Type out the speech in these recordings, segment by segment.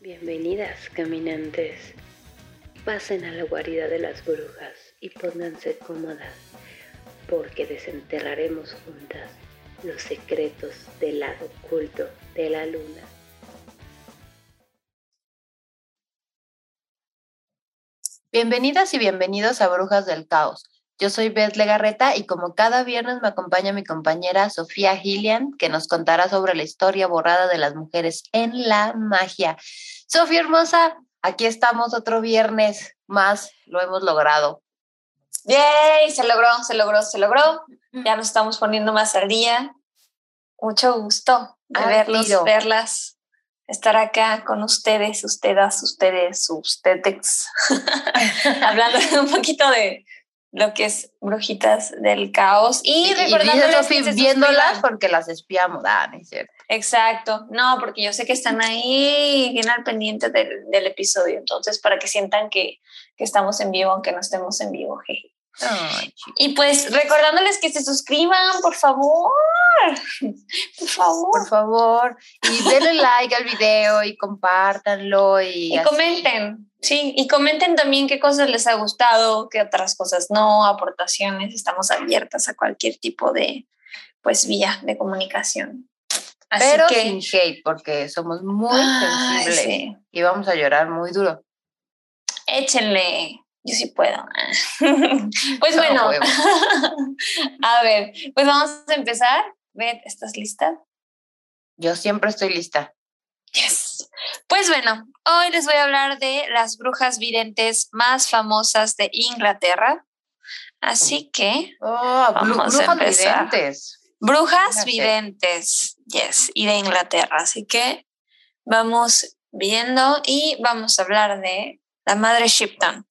Bienvenidas, caminantes. Pasen a la guarida de las brujas y pónganse cómodas, porque desenterraremos juntas los secretos del lado oculto de la luna. Bienvenidas y bienvenidos a Brujas del Caos. Yo soy Beth Legarreta y como cada viernes me acompaña mi compañera Sofía Gillian, que nos contará sobre la historia borrada de las mujeres en la magia. Sofía hermosa, aquí estamos otro viernes más, lo hemos logrado. ¡Yay! Se logró, se logró, se logró. Ya nos estamos poniendo más al día. Mucho gusto de verlos, verlas, estar acá con ustedes, ustedes, ustedes, ustedes, hablando un poquito de, lo que es Brujitas del Caos. Y, y viéndolas porque las espiamos. Ah, es cierto. Exacto. No, porque yo sé que están ahí bien al pendiente del, del episodio. Entonces, para que sientan que, que, estamos en vivo, aunque no estemos en vivo. y pues recordándoles que se suscriban, por favor. Por favor. Por favor. Y denle like al video y compártanlo. Y, y comenten. Sí, y comenten también qué cosas les ha gustado, qué otras cosas no, aportaciones. Estamos abiertas a cualquier tipo de, pues, vía de comunicación. Pero sin hate, porque somos muy sensibles y vamos a llorar muy duro. Échenle, yo sí puedo. pues bueno, a ver, pues vamos a empezar. Beth, ¿estás lista? Yo siempre estoy lista. Yes. Pues bueno, hoy les voy a hablar de las brujas videntes más famosas de Inglaterra. Así que oh, vamos a empezar. Videntes. Brujas videntes, yes, y de Inglaterra. Así que vamos viendo y vamos a hablar de la madre Shipton.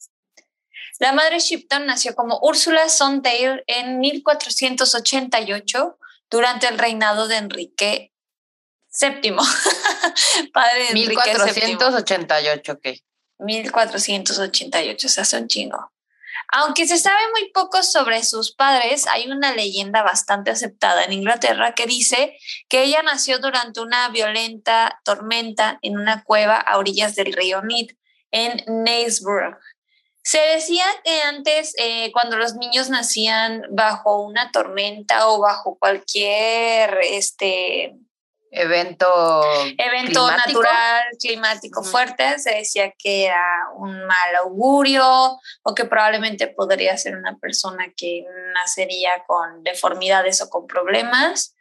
La madre Shipton nació como Úrsula Sondale en 1488 durante el reinado de Enrique séptimo. Padre de 1488, ok. 1488, o sea, son chingo. Aunque se sabe muy poco sobre sus padres, hay una leyenda bastante aceptada en Inglaterra que dice que ella nació durante una violenta tormenta en una cueva a orillas del río Nid, en Naysborough. Se decía que antes, eh, cuando los niños nacían bajo una tormenta o bajo cualquier este, evento evento natural climático fuerte se decía que era un mal augurio o que probablemente podría ser una persona que nacería con deformidades o con problemas.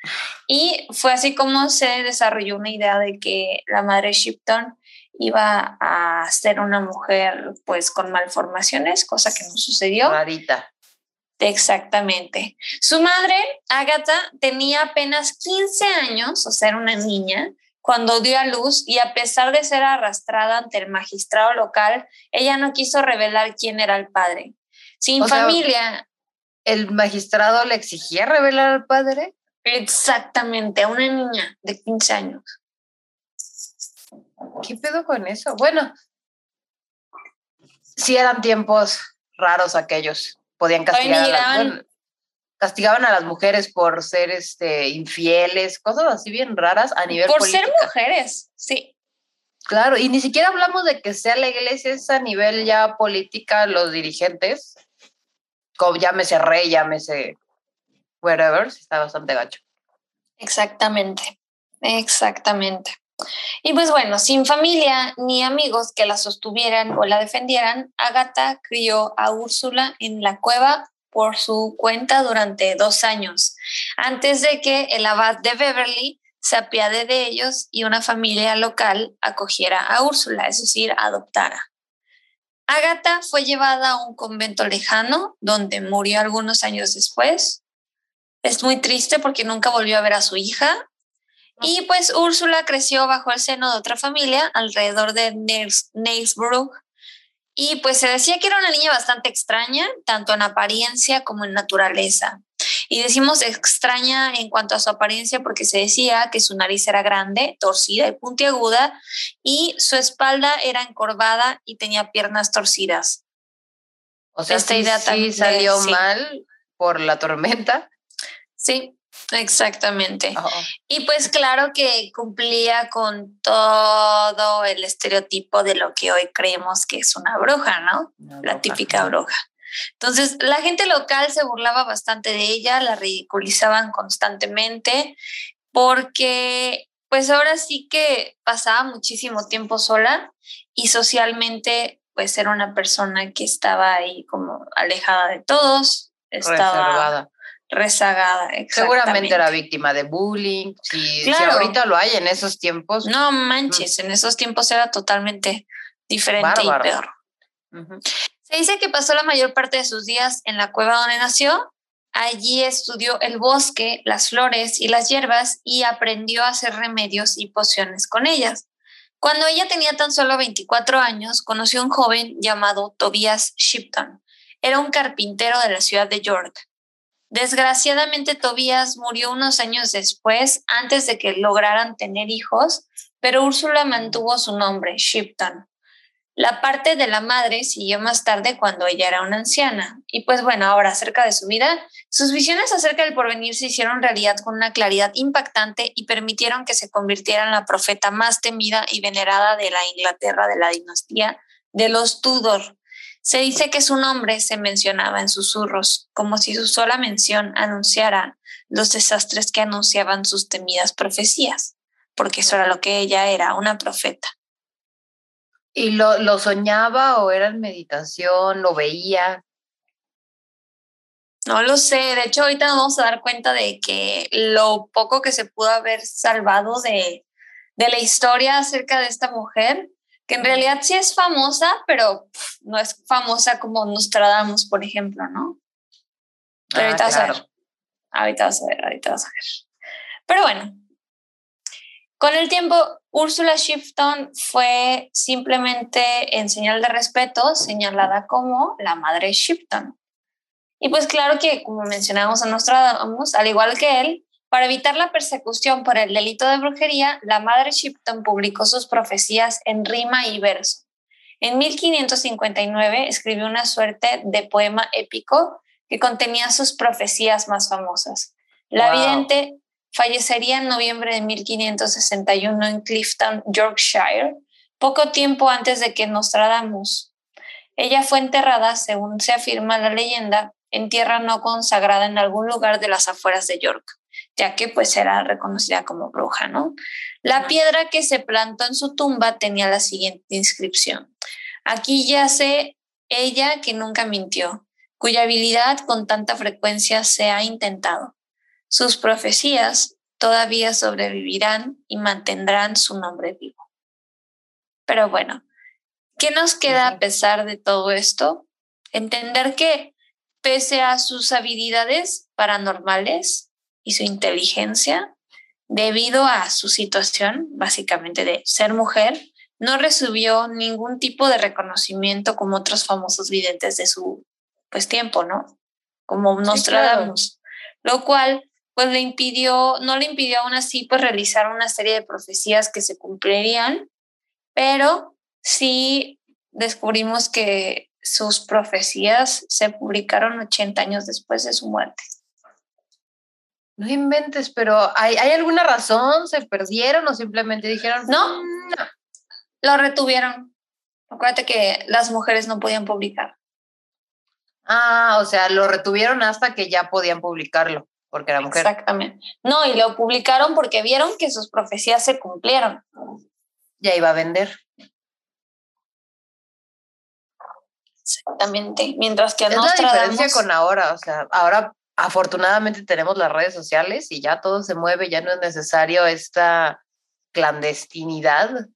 Y fue así como se desarrolló una idea de que la madre Shipton iba a ser una mujer pues con malformaciones cosa que no sucedió. Marita. Exactamente. Su madre, Agatha, tenía apenas 15 años, o sea, era una niña, cuando dio a luz y a pesar de ser arrastrada ante el magistrado local, ella no quiso revelar quién era el padre. Sin familia. ¿El magistrado le exigía revelar al padre? Exactamente, a una niña de 15 años. ¿Qué pedo con eso? Bueno, sí eran tiempos raros aquellos podían castigar a las, castigaban a las mujeres por ser este infieles, cosas así bien raras a nivel por ser mujeres, sí. Claro, y ni siquiera hablamos de que sea la iglesia, es a nivel ya política, los dirigentes, como llámese rey, llámese whatever, está bastante gacho. Exactamente, exactamente. Y pues bueno, sin familia ni amigos que la sostuvieran o la defendieran, Agatha crió a Úrsula en la cueva por su cuenta durante dos años, antes de que el abad de Beverly se apiade de ellos y una familia local acogiera a Úrsula, es decir, adoptara. Agatha fue llevada a un convento lejano, donde murió algunos años después. Es muy triste porque nunca volvió a ver a su hija y pues Úrsula creció bajo el seno de otra familia alrededor de Nailsborough y pues se decía que era una niña bastante extraña, tanto en apariencia como en naturaleza. Y decimos extraña en cuanto a su apariencia porque se decía que su nariz era grande, torcida y puntiaguda y su espalda era encorvada y tenía piernas torcidas. O sea, esta idea sí salió mal por la tormenta. Sí, Exactamente. Y pues claro que cumplía con todo el estereotipo de lo que hoy creemos que es una bruja, ¿no? la típica bruja. Entonces, la gente local se burlaba bastante de ella, la ridiculizaban constantemente porque pues ahora sí que pasaba muchísimo tiempo sola y socialmente pues era una persona que estaba ahí como alejada de todos, estaba rezagada. Seguramente era víctima de bullying. Si, ahorita lo hay en esos tiempos. No manches, en esos tiempos era totalmente diferente y peor. Se dice que pasó la mayor parte de sus días en la cueva donde nació. Allí estudió el bosque, las flores y las hierbas y aprendió a hacer remedios y pociones con ellas. Cuando ella tenía tan solo 24 años, conoció a un joven llamado Tobias Shipton. Era un carpintero de la ciudad de York. Desgraciadamente, Tobías murió unos años después, antes de que lograran tener hijos, pero Úrsula mantuvo su nombre, Shipton. La parte de la madre siguió más tarde cuando ella era una anciana. Y pues bueno, ahora acerca de su vida, sus visiones acerca del porvenir se hicieron realidad con una claridad impactante y permitieron que se convirtiera en la profeta más temida y venerada de la Inglaterra de la dinastía de los Tudor, se dice que su nombre se mencionaba en susurros, como si su sola mención anunciara los desastres que anunciaban sus temidas profecías, porque eso era lo que ella era, una profeta. ¿Y lo, lo soñaba o era en meditación? ¿Lo veía? No lo sé, de hecho ahorita nos vamos a dar cuenta de que lo poco que se pudo haber salvado de, de la historia acerca de esta mujer que en realidad sí es famosa, pero no es famosa como Nostradamus, por ejemplo, ¿no? Pero ah, ahorita vas a ver. Ahorita vas a ver, ahorita vas a ver. Pero bueno, con el tiempo, Úrsula Shifton fue simplemente en señal de respeto señalada como la madre Shifton. Y pues claro que, como mencionamos a Nostradamus, al igual que él, para evitar la persecución por el delito de brujería, la madre Shipton publicó sus profecías en rima y verso. En 1559 escribió una suerte de poema épico que contenía sus profecías más famosas. La vidente fallecería en noviembre de 1561 en Clifton, Yorkshire, poco tiempo antes de que Nostradamus. Ella fue enterrada, según se afirma la leyenda, en tierra no consagrada en algún lugar de las afueras de York ya que pues era reconocida como bruja, ¿no? La piedra que se plantó en su tumba tenía la siguiente inscripción. Aquí yace ella que nunca mintió, cuya habilidad con tanta frecuencia se ha intentado. Sus profecías todavía sobrevivirán y mantendrán su nombre vivo. Pero bueno, ¿qué nos queda a pesar de todo esto? Entender que pese a sus habilidades paranormales, y su inteligencia, debido a su situación, básicamente de ser mujer, no recibió ningún tipo de reconocimiento como otros famosos videntes de su pues tiempo, ¿no? Como Nostradamus, lo cual pues le impidió, no le impidió aún así pues realizar una serie de profecías que se cumplirían, pero sí descubrimos que sus profecías se publicaron 80 años después de su muerte. No inventes, pero ¿hay, ¿hay alguna razón? ¿Se perdieron o simplemente dijeron? No, mm, no. Lo retuvieron. Acuérdate que las mujeres no podían publicar. Ah, o sea, lo retuvieron hasta que ya podían publicarlo, porque era mujer. Exactamente. No, y lo publicaron porque vieron que sus profecías se cumplieron. Ya iba a vender. Exactamente. Mientras que es la diferencia con ahora, o sea, ahora afortunadamente tenemos las redes sociales y ya todo se mueve, ya no es necesario esta clandestinidad.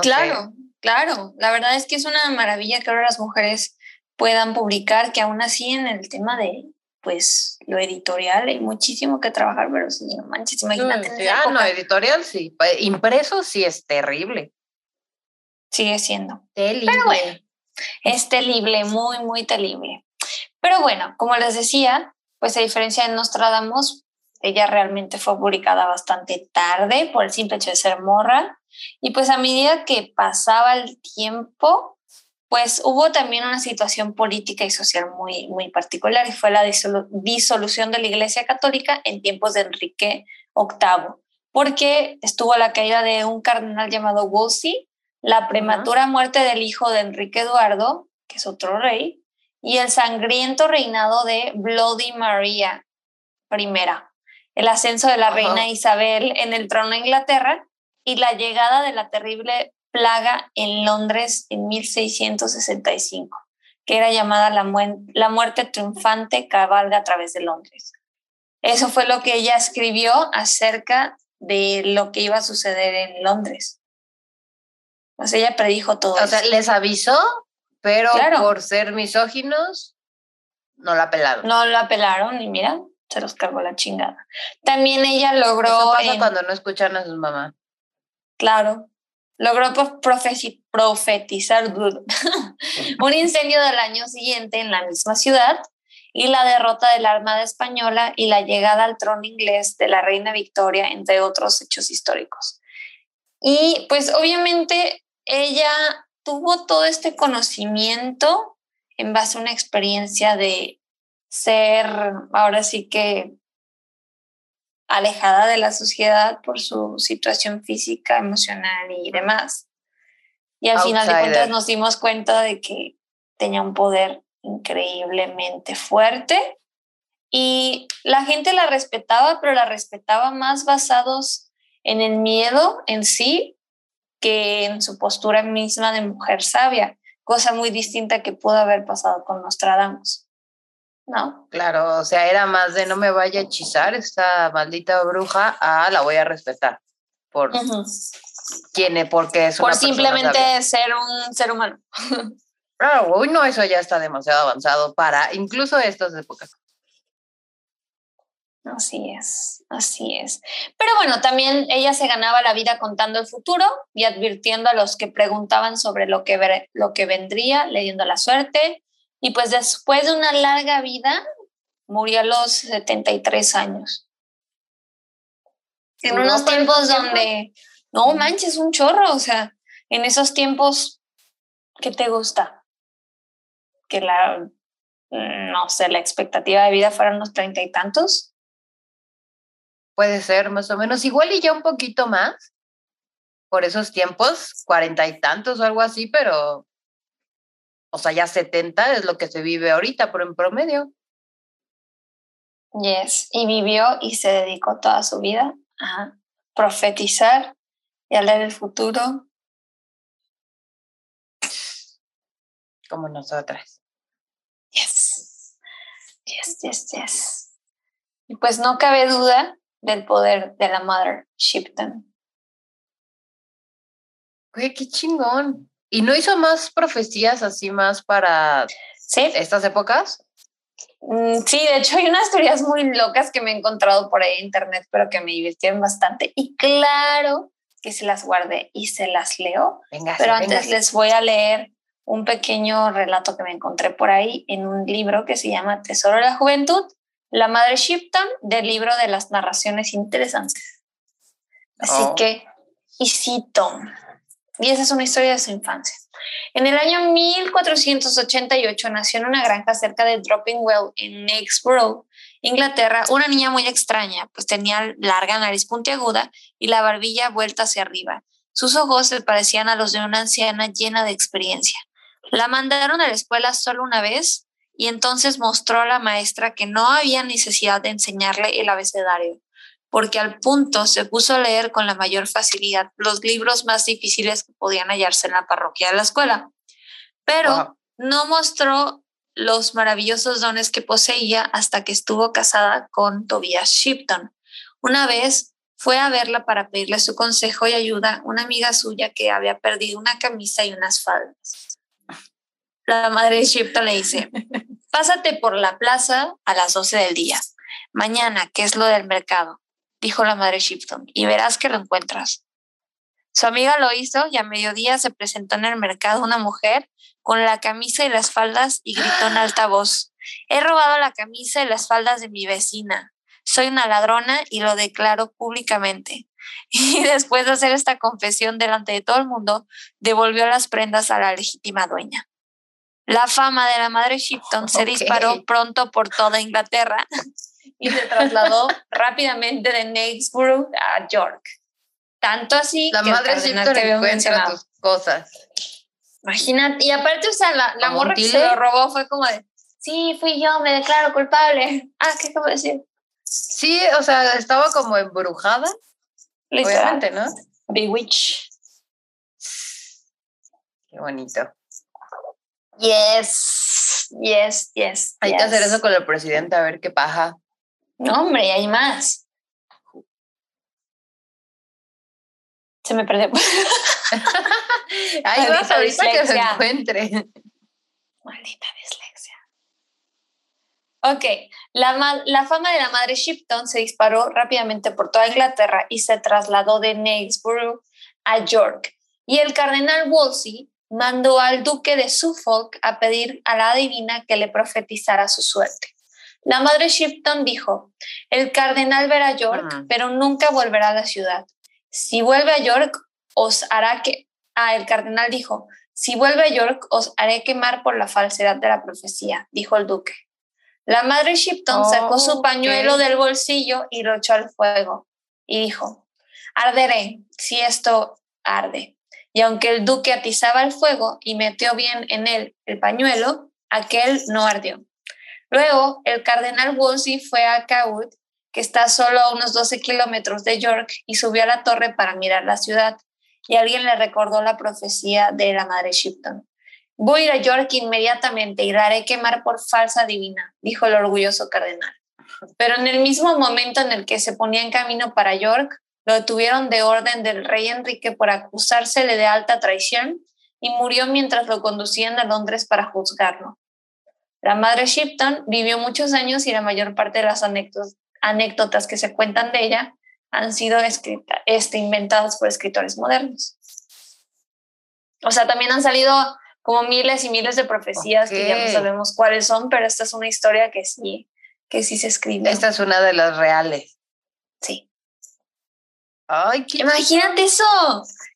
claro, claro. La verdad es que es una maravilla que ahora las mujeres puedan publicar, que aún así en el tema de pues lo editorial hay muchísimo que trabajar, pero sí, no manches, imagínate. ah, no, editorial sí, impreso sí es terrible. Sigue siendo. Terrible. Pero bueno, es terrible, muy, muy terrible. Pero bueno, como les decía, pues a diferencia de Nostradamus, ella realmente fue publicada bastante tarde por el simple hecho de ser morra. Y pues a medida que pasaba el tiempo, pues hubo también una situación política y social muy, muy particular y fue la disolución de la Iglesia Católica en tiempos de Enrique VIII, porque estuvo la caída de un cardenal llamado Wolsey, la prematura muerte del hijo de Enrique Eduardo, que es otro rey, y el sangriento reinado de Bloody Maria I, el ascenso de la reina Isabel en el trono de Inglaterra y la llegada de la terrible plaga en Londres en 1665, que era llamada la, la muerte triunfante cabalga a través de Londres. Eso fue lo que ella escribió acerca de lo que iba a suceder en Londres. O sea, ella predijo todo. O sea, les avisó, pero por ser misóginos, no la pelaron. No la pelaron y mira, se los cargó la chingada. También ella logró. Eso pasa cuando no escuchan a sus mamás. Claro, logró profetizar un incendio del año siguiente en la misma ciudad y la derrota de la Armada Española y la llegada al trono inglés de la reina Victoria, entre otros hechos históricos. Y pues obviamente ella tuvo todo este conocimiento en base a una experiencia de ser, ahora sí que alejada de la sociedad por su situación física, emocional y demás. Y al final de cuentas nos dimos cuenta de que tenía un poder increíblemente fuerte y la gente la respetaba, pero la respetaba más basados en el miedo en sí que en su postura misma de mujer sabia, cosa muy distinta que pudo haber pasado con Nostradamus. ¿no? Claro, o sea, era más de no me vaya a hechizar esta maldita bruja, a la voy a respetar por quién porque es por simplemente ser un ser humano. Claro, hoy no, eso ya está demasiado avanzado para incluso estas épocas. Así es, así es. Pero bueno, también ella se ganaba la vida contando el futuro y advirtiendo a los que preguntaban sobre lo que, lo que vendría, leyendo la suerte, y pues después de una larga vida, murió a los 73 años. En unos tiempos donde, no manches, un chorro, o sea, en esos tiempos, ¿qué te gusta? Que la, no sé, la expectativa de vida fuera unos treinta y tantos. Puede ser, más o menos, igual y ya un poquito más, por esos tiempos, cuarenta y tantos o algo así, pero o sea, ya 70 es lo que se vive ahorita, pero en promedio. Yes, y vivió y se dedicó toda su vida a profetizar y a leer el futuro. Como nosotras. Yes, yes, yes, yes. Y pues no cabe duda del poder de la Mother Shipton. Güey, qué chingón. ¿Y no hizo más profecías así más para estas épocas? Mm, sí, de hecho hay unas teorías muy locas que me he encontrado por ahí en internet, pero que me divirtieron bastante. Y claro que se las guardé y se las leo. pero antes les voy a leer un pequeño relato que me encontré por ahí en un libro que se llama Tesoro de la Juventud, La Madre Shipton, del libro de las narraciones interesantes. Así oh. que, y y esa es una historia de su infancia. En el año 1488 nació en una granja cerca de Dropping Well en Nexborough, Inglaterra, una niña muy extraña, pues tenía larga nariz puntiaguda y la barbilla vuelta hacia arriba. Sus ojos se parecían a los de una anciana llena de experiencia. La mandaron a la escuela solo una vez y entonces mostró a la maestra que no había necesidad de enseñarle el abecedario porque al punto se puso a leer con la mayor facilidad los libros más difíciles que podían hallarse en la parroquia de la escuela. Pero no mostró los maravillosos dones que poseía hasta que estuvo casada con Tobias Shipton. Una vez fue a verla para pedirle su consejo y ayuda una amiga suya que había perdido una camisa y unas faldas. La madre Shipton le dice, pásate por la plaza a las 12 del día. Mañana, que es lo del mercado, dijo la madre Shipton, y verás que lo encuentras. Su amiga lo hizo y a mediodía se presentó en el mercado una mujer con la camisa y las faldas y gritó en alta voz, he robado la camisa y las faldas de mi vecina. Soy una ladrona y lo declaro públicamente. Y después de hacer esta confesión delante de todo el mundo, devolvió las prendas a la legítima dueña. La fama de la madre Shipton se disparó pronto por toda Inglaterra y se trasladó rápidamente de Knightsborough a York. Tanto así La que madre Shipton que encuentra tus cosas. Imagínate, y aparte, o sea, la, la ¿Como morra que se lo robó fue como de, sí, fui yo, me declaro culpable. Ah, ¿qué acabo de decir? Sí, o sea, estaba como embrujada, obviamente, ¿no? Bewitch. Qué bonito. Yes, yes, yes. Hay que hacer eso con el presidente, a ver qué paja. No, hombre, hay más. Se me perdió. Vas Maldita ahorita que dislexia. encuentre. Maldita dislexia. Ok, la, ma- la fama de la madre Shipton se disparó rápidamente por toda Inglaterra y se trasladó de Knightsborough a York. Y el cardenal Wolsey mandó al duque de Suffolk a pedir a la adivina que le profetizara su suerte. La madre Shipton dijo, el cardenal verá York, Mm. pero nunca volverá a la ciudad. Si vuelve a York, os hará que... Ah, el cardenal dijo, si vuelve a York, os haré quemar por la falsedad de la profecía, dijo el duque. La madre Shipton Oh, sacó su pañuelo del bolsillo y lo echó al fuego y dijo, arderé si esto arde. Y aunque el duque atizaba el fuego y metió bien en él el pañuelo, aquel no ardió. Luego, el cardenal Wolsey fue a Cawood, que está solo a unos 12 kilómetros de York, y subió a la torre para mirar la ciudad. Y alguien le recordó la profecía de la madre Shipton. Voy a ir a York inmediatamente y la haré quemar por falsa divina, dijo el orgulloso cardenal. Pero en el mismo momento en el que se ponía en camino para York, lo detuvieron de orden del rey Enrique por acusársele de alta traición y murió mientras lo conducían a Londres para juzgarlo. La madre Shipton vivió muchos años y la mayor parte de las anécdotas, que se cuentan de ella han sido escrita, este, inventadas por escritores modernos. O sea, también han salido como miles y miles de profecías que ya no sabemos cuáles son, pero esta es una historia que sí, que sí se escribe. Esta es una de las reales. Sí. Ay, qué Imagínate eso.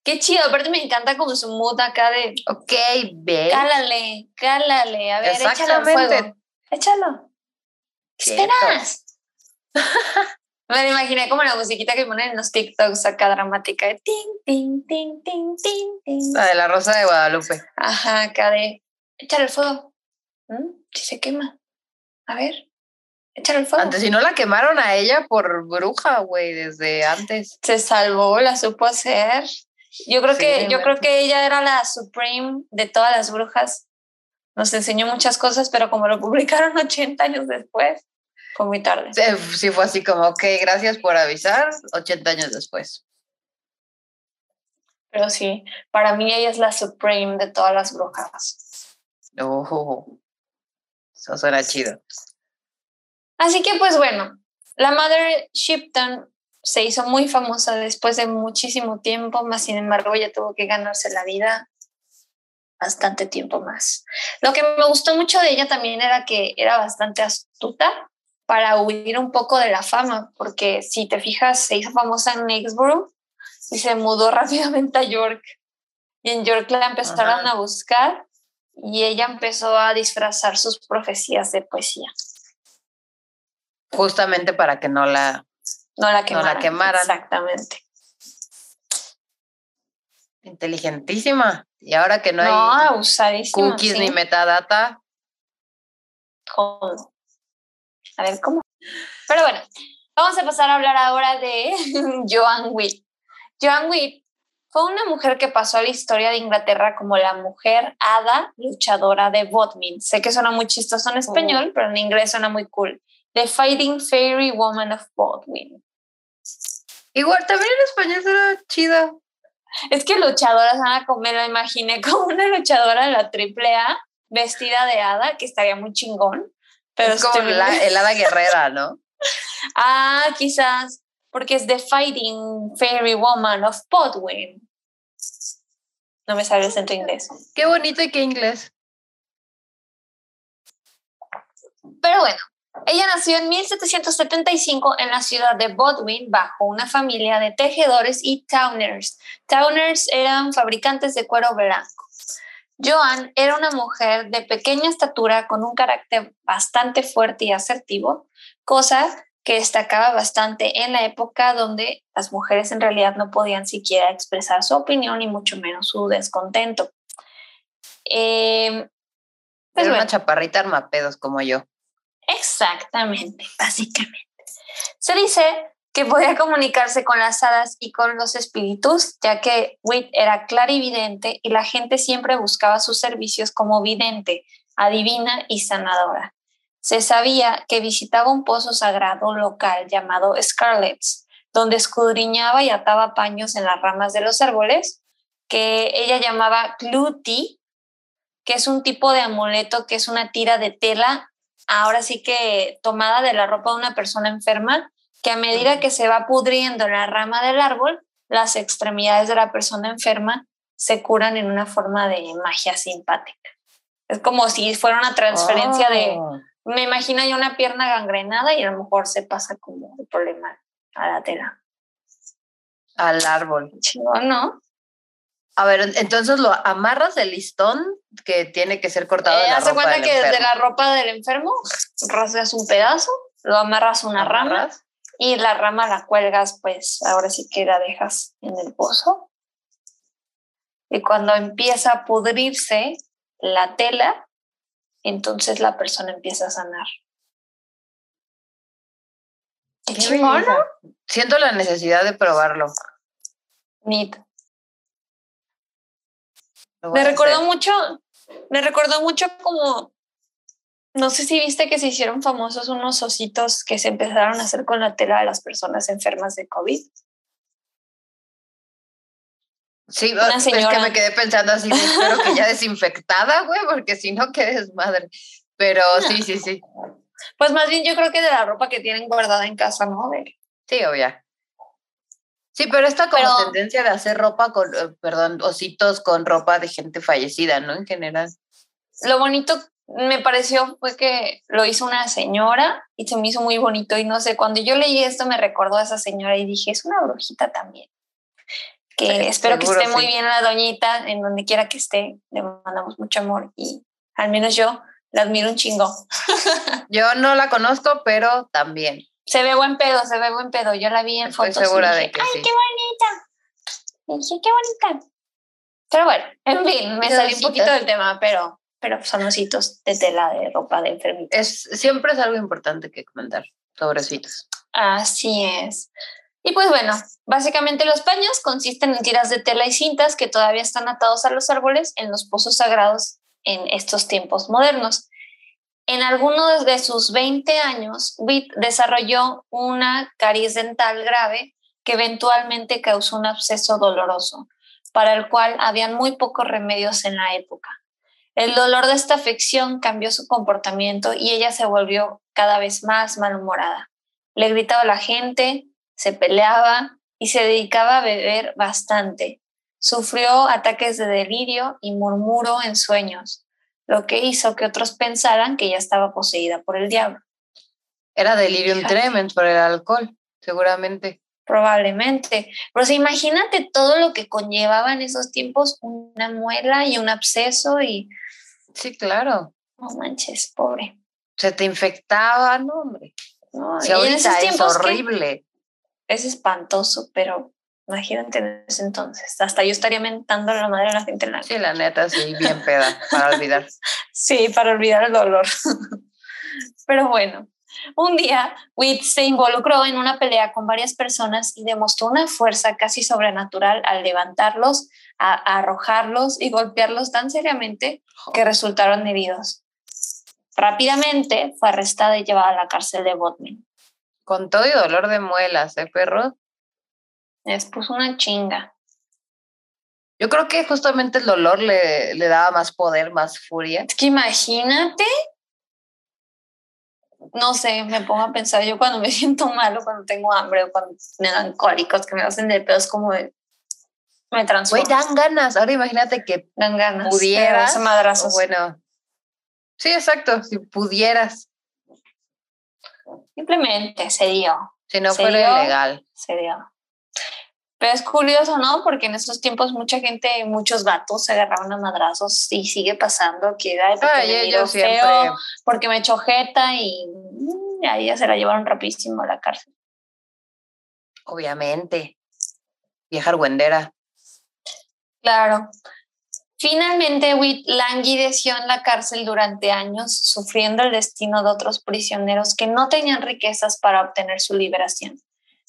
Qué chido. Aparte me encanta como su mood acá de Ok, ve. cálale, cálale. A ver, échalo al fuego. Échalo. ¿Qué esperas? Me imaginé como la musiquita que ponen en los TikToks acá dramática de ting, ting, ting, ting, ting, ting. La de la Rosa de Guadalupe. Ajá, acá de échale el fuego. ¿Mm? Si se quema. A ver, échale el fuego. Antes, si no la quemaron a ella por bruja, güey, desde antes. se salvó, la supo hacer. Yo creo Sí, que yo bueno. creo que ella era la supreme de todas las brujas. Nos enseñó muchas cosas, pero como lo publicaron 80 años después, fue muy tarde. Sí, sí fue así como, ok, gracias por avisar, 80 años después. Pero sí, para mí ella es la supreme de todas las brujas. Oh, eso suena chido. Así que pues bueno, la Mother Shipton se hizo muy famosa después de muchísimo tiempo, más sin embargo ella tuvo que ganarse la vida bastante tiempo más. Lo que me gustó mucho de ella también era que era bastante astuta para huir un poco de la fama, porque si te fijas, se hizo famosa en Knightsborough y se mudó rápidamente a York. Y en York la empezaron Ajá. a buscar y ella empezó a disfrazar sus profecías de poesía. Justamente para que no la... No la No quemaran. la quemaran. Exactamente. Inteligentísima. Y ahora que no, hay No, usadísima. cookies sí. ni metadata, ¿Cómo? A ver, ¿cómo? Pero bueno, vamos a pasar a hablar ahora de Joan Witt. Joan Witt fue una mujer que pasó a la historia de Inglaterra como la mujer hada luchadora de Bodmin. Sé que suena muy chistoso en español, pero en inglés suena muy cool. The Fighting Fairy Woman of Bodmin. Igual también en español era chida. Es que luchadoras, Ana, como me lo imaginé como una luchadora de la AAA vestida de hada, que estaría muy chingón. Pero es como la, el hada guerrera, ¿no? Ah, quizás, porque es The Fighting Fairy Woman of Podwin. No me sale el centro inglés. Qué bonito y qué inglés. Pero bueno, ella nació en 1775 en la ciudad de Bodwin bajo una familia de tejedores y towners. Towners eran fabricantes de cuero blanco. Joan era una mujer de pequeña estatura con un carácter bastante fuerte y asertivo, cosa que destacaba bastante en la época donde las mujeres en realidad no podían siquiera expresar su opinión y mucho menos su descontento. Eh, pues una chaparrita armapedos como yo. Exactamente, básicamente. Se dice que podía comunicarse con las hadas y con los espíritus, ya que Witt era clarividente y la gente siempre buscaba sus servicios como vidente, adivina y sanadora. Se sabía que visitaba un pozo sagrado local llamado Scarlet's, donde escudriñaba y ataba paños en las ramas de los árboles, que ella llamaba Cluti, que es un tipo de amuleto que es una tira de tela, ahora sí que tomada de la ropa de una persona enferma, que a medida que se va pudriendo la rama del árbol, las extremidades de la persona enferma se curan en una forma de magia simpática. Es como si fuera una transferencia de, oh. me imagino yo una pierna gangrenada y a lo mejor se pasa como el problema a la tela. Al árbol. ¿no? A ver, entonces lo amarras el listón que tiene que ser cortado. de eh, la cuenta que desde la ropa del enfermo rasgas un pedazo, lo amarras una rama y la rama la cuelgas, pues ahora sí que la dejas en el pozo. Y cuando empieza a pudrirse la tela, entonces la persona empieza a sanar. Siento la necesidad de probarlo. Neat. Me recordó mucho, me recordó mucho como no sé si viste que se hicieron famosos unos ositos que se empezaron a hacer con la tela de las personas enfermas de COVID. Sí, Una señora. es que me quedé pensando así, espero que ya desinfectada, güey, porque si no, qué desmadre. Pero sí, sí, sí. Pues más bien yo creo que de la ropa que tienen guardada en casa, ¿no? Sí, obvio. Sí, pero esta como tendencia de hacer ropa con, eh, perdón, ositos con ropa de gente fallecida, ¿no? En general. Lo bonito me pareció fue que lo hizo una señora y se me hizo muy bonito y no sé, cuando yo leí esto me recordó a esa señora y dije, es una brujita también. Que espero que esté muy bien la doñita en donde quiera que esté, le mandamos mucho amor y al menos yo la admiro un chingo. yo no la conozco, pero también. Se ve buen pedo, se ve buen pedo. Yo la vi en Estoy fotos. segura de que ¡Ay, qué bonita! dije, qué bonita. Pero bueno, en fin, me salí un poquito del tema, pero pero son ositos de tela de ropa de enfermita. Es, siempre es algo importante que comentar sobre ositos. Así es. Y pues bueno, básicamente los paños consisten en tiras de tela y cintas que todavía están atados a los árboles en los pozos sagrados en estos tiempos modernos. En algunos de sus 20 años, Witt desarrolló una caries dental grave que eventualmente causó un absceso doloroso, para el cual habían muy pocos remedios en la época. El dolor de esta afección cambió su comportamiento y ella se volvió cada vez más malhumorada. Le gritaba a la gente, se peleaba y se dedicaba a beber bastante. Sufrió ataques de delirio y murmuro en sueños, lo que hizo que otros pensaran que ella estaba poseída por el diablo. Era delirium tremens por el alcohol, seguramente. Probablemente. Pero si imagínate todo lo que conllevaba en esos tiempos una muela y un absceso y Sí, claro. No manches, pobre. Se te infectaba, no, hombre. No, y ahorita es horrible. Es espantoso, pero imagínate en ese entonces. Hasta yo estaría mentando a la madre de la gente en la Sí, la neta, sí, bien peda, para olvidar. sí, para olvidar el dolor. pero bueno, un día, Witt se involucró en una pelea con varias personas y demostró una fuerza casi sobrenatural al levantarlos, a, arrojarlos y golpearlos tan seriamente que resultaron heridos. Rápidamente fue arrestada y llevada a la cárcel de Bodmin. Con todo y dolor de muelas, ¿eh, perro? Les puso una chinga. Yo creo que justamente el dolor le, le daba más poder, más furia. Es que imagínate no sé, me pongo a pensar, yo cuando me siento malo, cuando tengo hambre o cuando me dan cólicos que me hacen de pedos como de, me transformo. Güey, dan ganas. Ahora imagínate que dan ganas. Pudieras. Bueno, sí, exacto, si pudieras. Simplemente se dio. Si no fuera ilegal. Se dio. Pero es curioso, ¿no? Porque en estos tiempos mucha gente, muchos gatos se agarraron a madrazos y sigue pasando que porque me feo, porque me echó jeta y, mm, ahí ya se la llevaron rapidísimo a la cárcel. Obviamente. Vieja argüendera. Claro. Finalmente, Witt languideció en la cárcel durante años, sufriendo el destino de otros prisioneros que no tenían riquezas para obtener su liberación.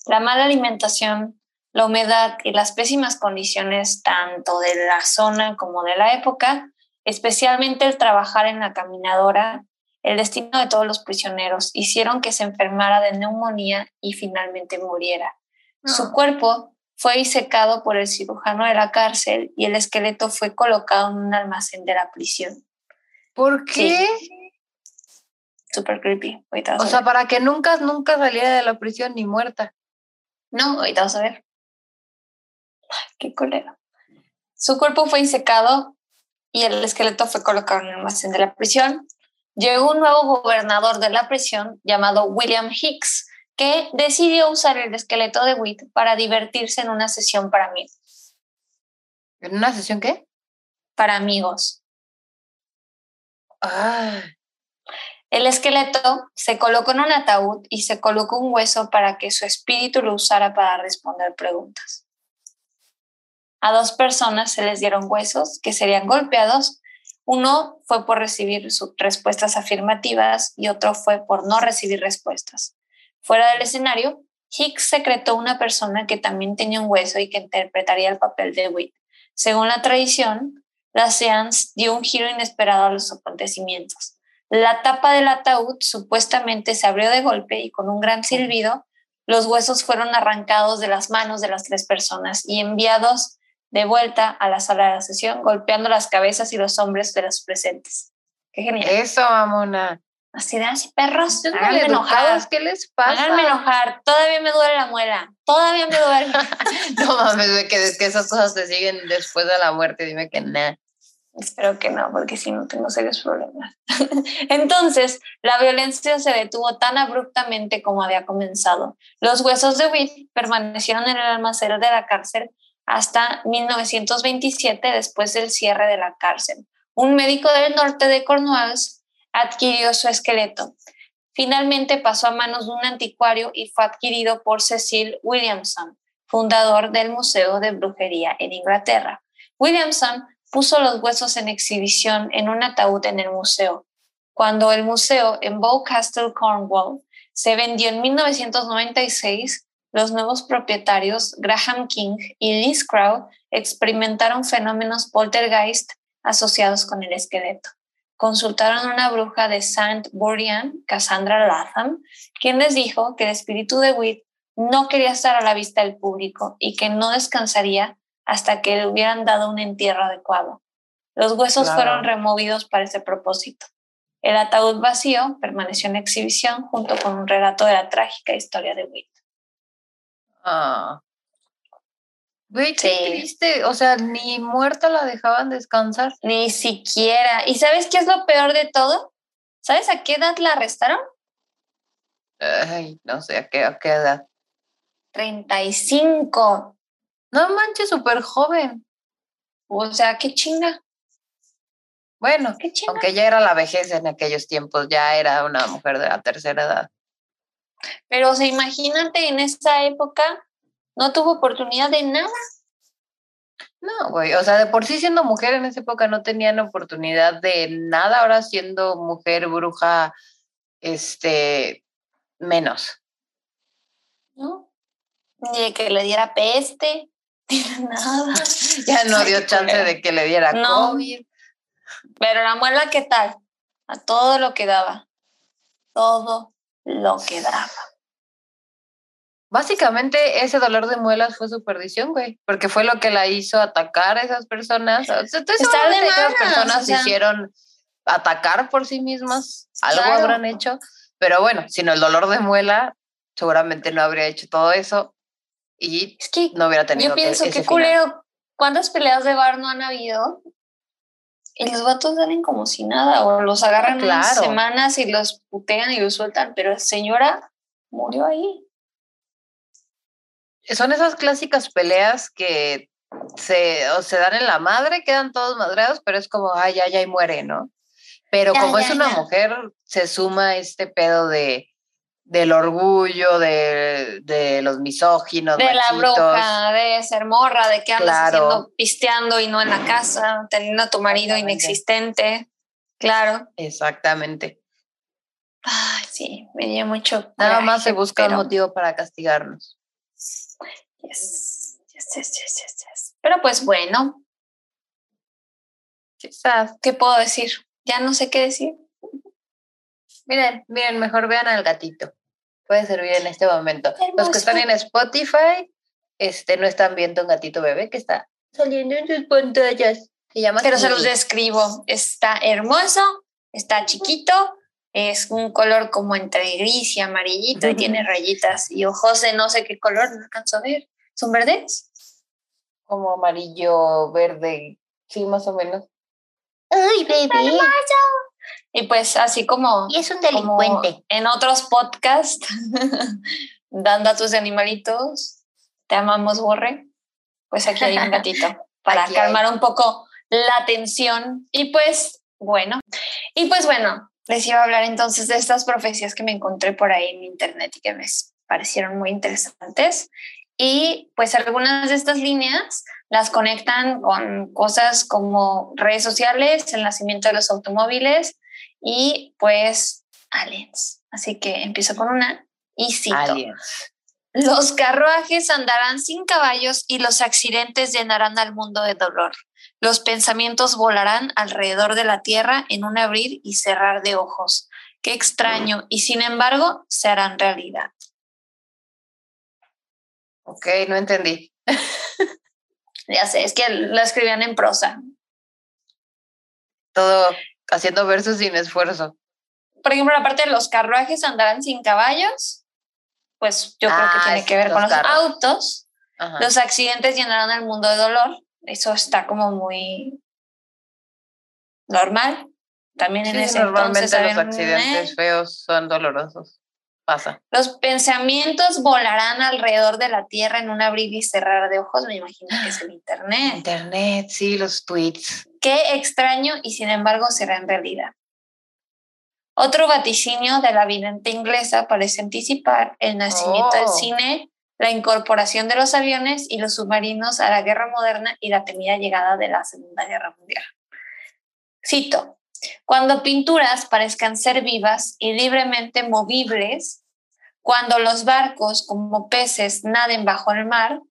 La mala alimentación, la humedad y las pésimas condiciones tanto de la zona como de la época, especialmente el trabajar en la caminadora, el destino de todos los prisioneros, hicieron que se enfermara de neumonía y finalmente muriera. Su ah. cuerpo fue disecado por el cirujano de la cárcel y el esqueleto fue colocado en un almacén de la prisión. ¿Por qué? Super creepy. o sea, para que nunca, nunca saliera de la prisión ni muerta. No, ahorita vas a ver. Qué colero. Su cuerpo fue disecado y el esqueleto fue colocado en el almacén de la prisión. Llegó un nuevo gobernador de la prisión llamado William Hicks, que decidió usar el esqueleto de Witt para divertirse en una sesión para amigos. ¿En una sesión qué? Para amigos. Ah. El esqueleto se colocó en un ataúd y se colocó un hueso para que su espíritu lo usara para responder preguntas. A dos personas se les dieron huesos que serían golpeados. Uno fue por recibir respuestas afirmativas y otro fue por no recibir respuestas. Fuera del escenario, Hicks secretó una persona que también tenía un hueso y que interpretaría el papel de Witt. Según la tradición, la seance dio un giro inesperado a los acontecimientos. La tapa del ataúd supuestamente se abrió de golpe y con un gran silbido, los huesos fueron arrancados de las manos de las tres personas y enviados de vuelta a la sala de la sesión, golpeando las cabezas y los hombres de los presentes. Qué genial. Eso, mamona. Así de así, perros, háganme enojar. ¿Qué les pasa? Háganme enojar. Todavía me duele la muela. Todavía me duele. no mames, que, que esas cosas te siguen después de la muerte. Dime que nada. Espero que no, porque si no tengo serios problemas. Entonces, la violencia se detuvo tan abruptamente como había comenzado. Los huesos de Witt permanecieron en el almacén de la cárcel hasta 1927, después del cierre de la cárcel. Un médico del norte de Cornwalls adquirió su esqueleto. Finalmente pasó a manos de un anticuario y fue adquirido por Cecil Williamson, fundador del Museo de Brujería en Inglaterra. Williamson puso los huesos en exhibición en un ataúd en el museo. Cuando el museo en Bowcastle, Cornwall, se vendió en 1996, los nuevos propietarios, Graham King y Liz Crow, experimentaron fenómenos poltergeist asociados con el esqueleto consultaron a una bruja de Saint Buryan, Cassandra Latham, quien les dijo que el espíritu de Witt no quería estar a la vista del público y que no descansaría hasta que le hubieran dado un entierro adecuado. Los huesos fueron removidos para ese propósito. El ataúd vacío permaneció en exhibición junto con un relato de la trágica historia de Witt. Ah. Güey, qué triste. O sea, ni muerta la dejaban descansar. Ni siquiera. ¿Y sabes qué es lo peor de todo? ¿Sabes a qué edad la arrestaron? Ay, no sé, ¿a qué, a qué edad? 35. No manches, súper joven. O sea, qué chinga. Bueno, aunque ya era la vejez en aquellos tiempos, ya era una mujer de la tercera edad. Pero, o sea, imagínate en esa época no tuvo oportunidad de nada. No, güey, o sea, de por sí siendo mujer en esa época no tenían oportunidad de nada, ahora siendo mujer bruja, este, menos. ¿No? Ni de que le diera peste, nada. ya no dio chance de que le diera COVID. Pero la muela, ¿qué tal? A todo lo que daba. Todo lo que daba. Básicamente ese dolor de muelas fue su perdición, güey, porque fue lo que la hizo atacar a esas personas. Entonces, esas personas se hicieron atacar por sí mismas, algo habrán hecho, pero bueno, sin el dolor de muela, seguramente no habría hecho todo eso y es que no hubiera tenido Yo pienso que, culero, ¿cuántas peleas de bar no han habido? Y los vatos salen como si nada, o los agarran unas semanas y los putean y los sueltan, pero señora murió ahí. son esas clásicas peleas que se, o se dan en la madre, quedan todos madreados, pero es como, ay, ay, ay, muere, ¿no? Pero como es una mujer, se suma este pedo de del orgullo, de, de los misóginos. De la bruja, de ser morra, de que andas haciendo pisteando y no en la casa, teniendo a tu marido inexistente. Claro. Exactamente. Ay, sí, me dio mucho. Nada más se busca un motivo para castigarnos. Yes. Yes, yes, yes, yes, Pero pues bueno. Quizás, ¿qué puedo decir? Ya no sé qué decir. Miren, miren, mejor vean al gatito. Puede servir en este momento. Los que están en Spotify, este, no están viendo un gatito bebé que está saliendo en sus pantallas. Se llama Pero se los describo. Está hermoso, está chiquito, es un color como entre gris y amarillito y tiene rayitas y ojos de no sé qué color, no alcanzo a ver. ¿Son verdes? Como amarillo, verde, sí, más o menos. ¡Ay, bebé! Y pues así como... Y es un delincuente. En otros podcasts, dando a tus animalitos, te amamos, Borre. Pues aquí hay un gatito para calmar un poco la tensión. Y pues, bueno. Y pues bueno, les iba a hablar entonces de estas profecías que me encontré por ahí en internet y que me parecieron muy interesantes. Y pues algunas de estas líneas las conectan con cosas como redes sociales, el nacimiento de los automóviles y pues aliens. Así que empiezo con una y cito. Los carruajes andarán sin caballos y los accidentes llenarán al mundo de dolor. Los pensamientos volarán alrededor de la tierra en un abrir y cerrar de ojos. Qué extraño, y sin embargo se harán realidad. Ok, no entendí. ya sé, es que lo escribían en prosa. Todo haciendo versos sin esfuerzo. Por ejemplo, la parte de los carruajes andarán sin caballos, pues yo creo que ah, tiene que ver con los autos. Los accidentes llenarán el mundo de dolor. Eso está como muy normal. También en ese normalmente los accidentes feos son dolorosos. Pasa. Los pensamientos volarán alrededor de la Tierra en un abrir y cerrar de ojos. Me imagino que es el Internet. Internet, sí, los tweets. Qué extraño y sin embargo será en realidad. Otro vaticinio de la vidente inglesa parece anticipar el nacimiento del oh. cine, la incorporación de los aviones y los submarinos a la guerra moderna y la temida llegada de la Segunda Guerra Mundial. Cito, cuando pinturas parezcan ser vivas y libremente movibles, cuando los barcos como peces naden bajo el mar,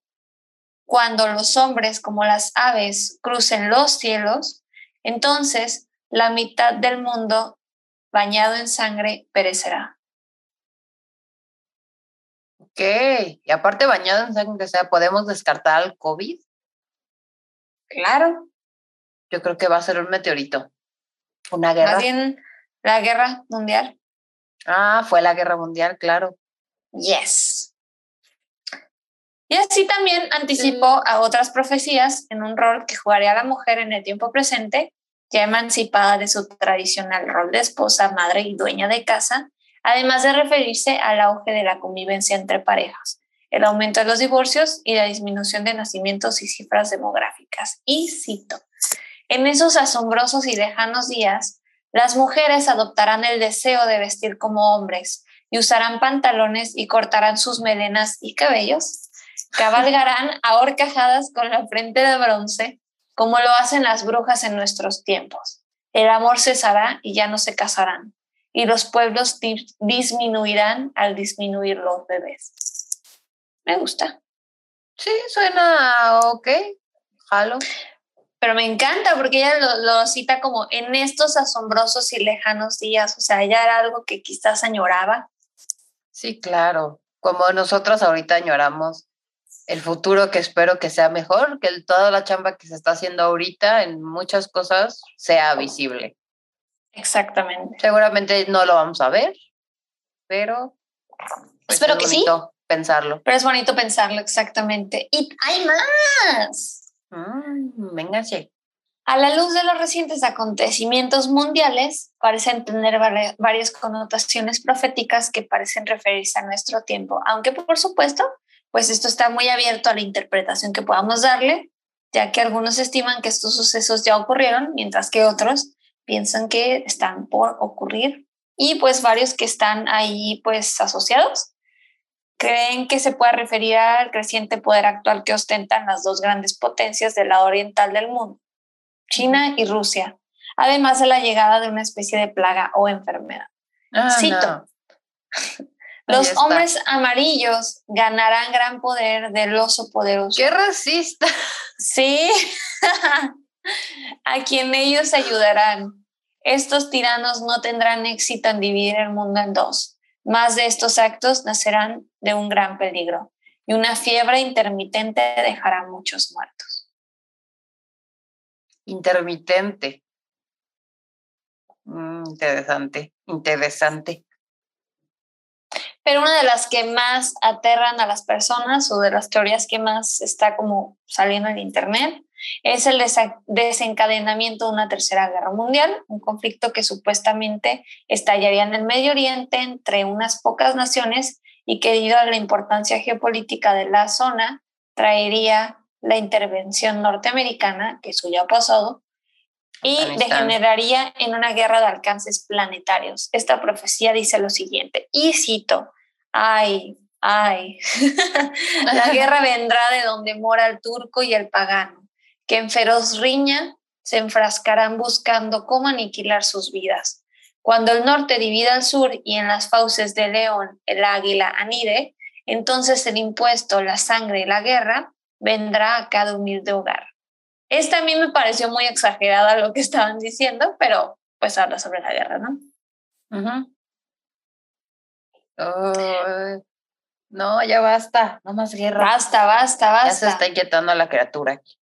cuando los hombres como las aves crucen los cielos, entonces la mitad del mundo bañado en sangre perecerá. Ok, y aparte bañado en sangre, o sea, ¿podemos descartar al COVID? Claro. Yo creo que va a ser un meteorito. Una guerra. Más bien la guerra mundial. Ah, fue la guerra mundial, claro. Yes. Y así también anticipó a otras profecías en un rol que jugaría la mujer en el tiempo presente, ya emancipada de su tradicional rol de esposa, madre y dueña de casa, además de referirse al auge de la convivencia entre parejas, el aumento de los divorcios y la disminución de nacimientos y cifras demográficas. Y cito, en esos asombrosos y lejanos días, las mujeres adoptarán el deseo de vestir como hombres y usarán pantalones y cortarán sus melenas y cabellos cabalgarán a horcajadas con la frente de bronce, como lo hacen las brujas en nuestros tiempos. El amor cesará y ya no se casarán, y los pueblos disminuirán al disminuir los bebés. Me gusta. Sí, suena ok, jalo. Pero me encanta porque ella lo, lo, cita como en estos asombrosos y lejanos días, o sea, ya era algo que quizás añoraba. Sí, claro, como nosotros ahorita añoramos el futuro que espero que sea mejor, que toda la chamba que se está haciendo ahorita en muchas cosas sea visible. Exactamente. Seguramente no lo vamos a ver, pero pues, espero que sí. Pensarlo. Pero es bonito pensarlo, exactamente. Y hay más. Mm, véngase. A la luz de los recientes acontecimientos mundiales, parecen tener varias connotaciones proféticas que parecen referirse a nuestro tiempo, aunque por supuesto pues esto está muy abierto a la interpretación que podamos darle, ya que algunos estiman que estos sucesos ya ocurrieron, mientras que otros piensan que están por ocurrir y pues varios que están ahí pues asociados creen que se puede referir al creciente poder actual que ostentan las dos grandes potencias del lado oriental del mundo, China y Rusia, además de la llegada de una especie de plaga o enfermedad. Ah, Cito. Los hombres amarillos ganarán gran poder del oso poderoso. ¡Qué racista! Sí, a quien ellos ayudarán. Estos tiranos no tendrán éxito en dividir el mundo en dos. Más de estos actos nacerán de un gran peligro y una fiebre intermitente dejará muchos muertos. Intermitente. Mm, interesante, interesante. Pero una de las que más aterran a las personas o de las teorías que más está como saliendo en Internet es el desencadenamiento de una tercera guerra mundial, un conflicto que supuestamente estallaría en el Medio Oriente entre unas pocas naciones y que debido a la importancia geopolítica de la zona traería la intervención norteamericana, que eso ya ha pasado, y degeneraría en una guerra de alcances planetarios. Esta profecía dice lo siguiente, y cito, ay, ay, la guerra vendrá de donde mora el turco y el pagano que en feroz riña se enfrascarán buscando cómo aniquilar sus vidas. Cuando el norte divida al sur y en las fauces de león el águila anide, entonces el impuesto, la sangre y la guerra vendrá a cada humilde hogar. Esta a mí me pareció muy exagerada lo que estaban diciendo, pero pues habla sobre la guerra, ¿no? no, ya basta, no más guerra. Basta, basta, basta. Ya se está inquietando la criatura aquí.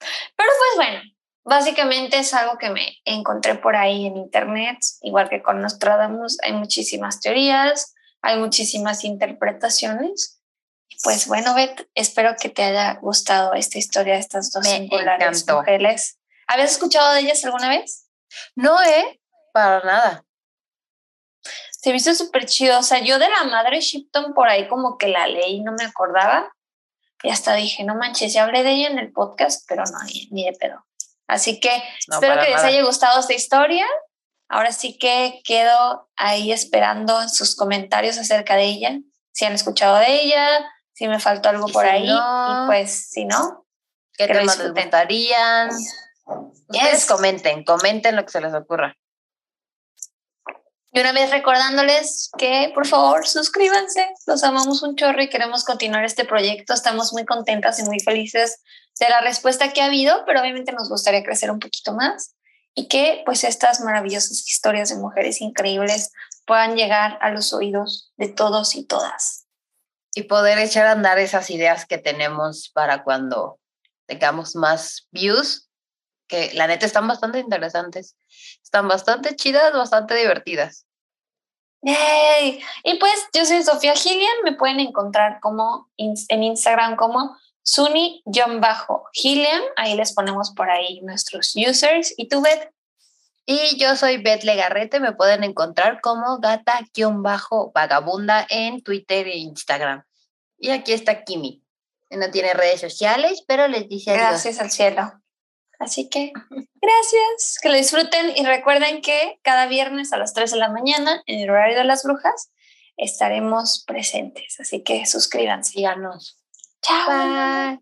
Pero pues bueno, básicamente es algo que me encontré por ahí en internet, igual que con Nostradamus, hay muchísimas teorías, hay muchísimas interpretaciones. Pues bueno, Beth, espero que te haya gustado esta historia de estas dos singulares mujeres. ¿Habías escuchado de ellas alguna vez? No, ¿eh? Para nada. Se me hizo súper chido. O sea, yo de la madre Shipton por ahí como que la leí, no me acordaba. Y hasta dije, no manches, ya hablé de ella en el podcast, pero no, ni, de pedo. Así que espero que les haya gustado esta historia. Ahora sí que quedo ahí esperando sus comentarios acerca de ella, si han escuchado de ella, si me faltó algo por ahí, y pues si no, ¿qué temas les gustarían? Ustedes comenten, comenten lo que se les ocurra. Y una vez recordándoles que por favor suscríbanse, los amamos un chorro y queremos continuar este proyecto. Estamos muy contentas y muy felices de la respuesta que ha habido, pero obviamente nos gustaría crecer un poquito más y que pues estas maravillosas historias de mujeres increíbles puedan llegar a los oídos de todos y todas. Y poder echar a andar esas ideas que tenemos para cuando tengamos más views, que la neta están bastante interesantes. Están bastante chidas, bastante divertidas. Yay. Y pues yo soy Sofía Gillian, me pueden encontrar como en Instagram como Suni-Gillian, ahí les ponemos por ahí nuestros users. ¿Y tú, Beth? Y yo soy Beth Legarrete, me pueden encontrar como gata-vagabunda en Twitter e Instagram. Y aquí está Kimi. No tiene redes sociales, pero les dice Gracias al cielo. Así que gracias, que lo disfruten y recuerden que cada viernes a las 3 de la mañana en el horario de las brujas estaremos presentes. Así que suscríbanse. Síganos. Chao.